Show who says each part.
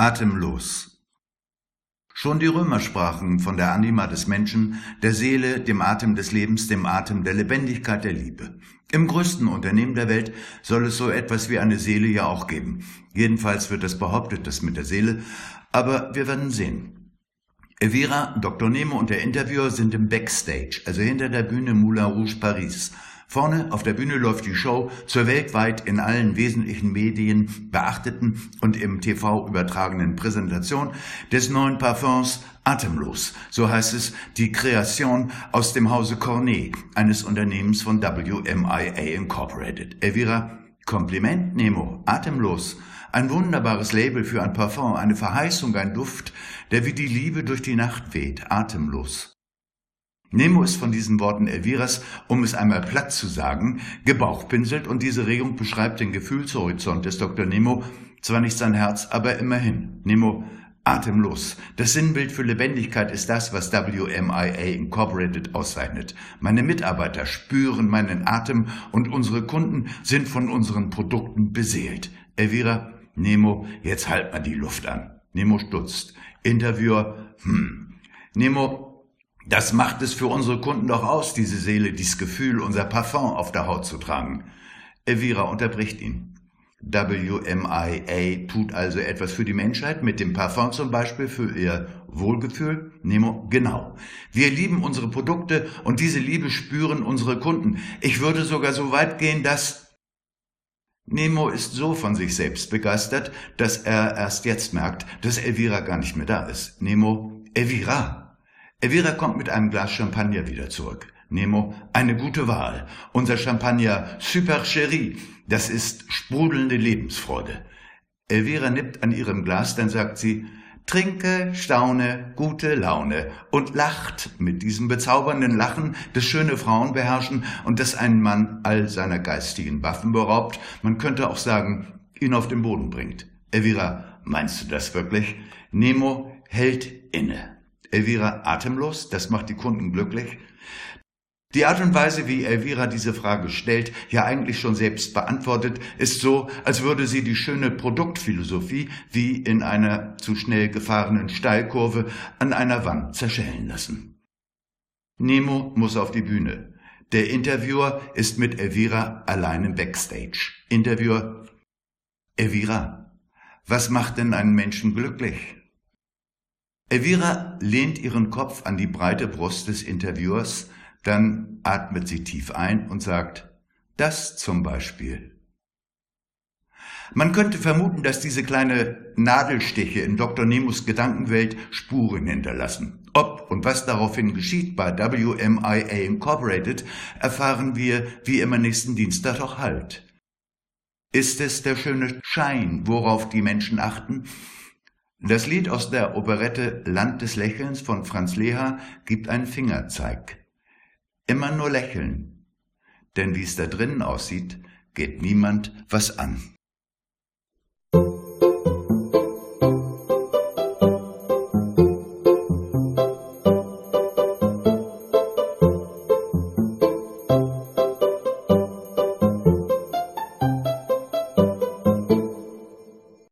Speaker 1: Atemlos. Schon die Römer sprachen von der Anima des Menschen, der Seele, dem Atem des Lebens, dem Atem der Lebendigkeit der Liebe. Im größten Unternehmen der Welt soll es so etwas wie eine Seele ja auch geben. Jedenfalls wird das behauptet, das mit der Seele, aber wir werden sehen. Evira, Dr. Nemo und der Interviewer sind im Backstage, also hinter der Bühne Moulin Rouge Paris. Vorne auf der Bühne läuft die Show zur weltweit in allen wesentlichen Medien beachteten und im TV übertragenen Präsentation des neuen Parfums Atemlos. So heißt es die Kreation aus dem Hause Cornet, eines Unternehmens von WMIA Incorporated. Elvira, Kompliment, Nemo, Atemlos. Ein wunderbares Label für ein Parfum, eine Verheißung, ein Duft, der wie die Liebe durch die Nacht weht, atemlos. Nemo ist von diesen Worten Elviras, um es einmal platt zu sagen, gebauchpinselt und diese Regung beschreibt den Gefühlshorizont des Dr. Nemo, zwar nicht sein Herz, aber immerhin. Nemo, atemlos. Das Sinnbild für Lebendigkeit ist das, was WMIA Incorporated auszeichnet. Meine Mitarbeiter spüren meinen Atem und unsere Kunden sind von unseren Produkten beseelt. Elvira, Nemo, jetzt halt mal die Luft an. Nemo stutzt. Interviewer, hm. Nemo, das macht es für unsere Kunden doch aus, diese Seele, dieses Gefühl, unser Parfum auf der Haut zu tragen. Elvira unterbricht ihn. WMIA tut also etwas für die Menschheit, mit dem Parfum zum Beispiel für ihr Wohlgefühl? Nemo, genau. Wir lieben unsere Produkte und diese Liebe spüren unsere Kunden. Ich würde sogar so weit gehen, dass Nemo ist so von sich selbst begeistert, dass er erst jetzt merkt, dass Elvira gar nicht mehr da ist. Nemo, Elvira, Elvira kommt mit einem Glas Champagner wieder zurück. Nemo, eine gute Wahl. Unser Champagner Super Chéri, das ist sprudelnde Lebensfreude. Elvira nippt an ihrem Glas, dann sagt sie, trinke, staune, gute Laune und lacht mit diesem bezaubernden Lachen, das schöne Frauen beherrschen und das einen Mann all seiner geistigen Waffen beraubt, man könnte auch sagen, ihn auf den Boden bringt. Elvira, meinst du das wirklich? Nemo hält inne. Elvira atemlos, das macht die Kunden glücklich. Die Art und Weise, wie Elvira diese Frage stellt, ja eigentlich schon selbst beantwortet, ist so, als würde sie die schöne Produktphilosophie wie in einer zu schnell gefahrenen Steilkurve an einer Wand zerschellen lassen. Nemo muss auf die Bühne. Der Interviewer ist mit Elvira allein im Backstage. Interviewer Elvira, was macht denn einen Menschen glücklich? Elvira lehnt ihren Kopf an die breite Brust des Interviewers, dann atmet sie tief ein und sagt, das zum Beispiel. Man könnte vermuten, dass diese kleine Nadelstiche in Dr. Nemos Gedankenwelt Spuren hinterlassen. Ob und was daraufhin geschieht bei WMIA Incorporated, erfahren wir wie immer nächsten Dienstag auch halt. Ist es der schöne Schein, worauf die Menschen achten, das Lied aus der Operette Land des Lächelns von Franz Leha gibt einen Fingerzeig. Immer nur lächeln, denn wie es da drinnen aussieht, geht niemand was an.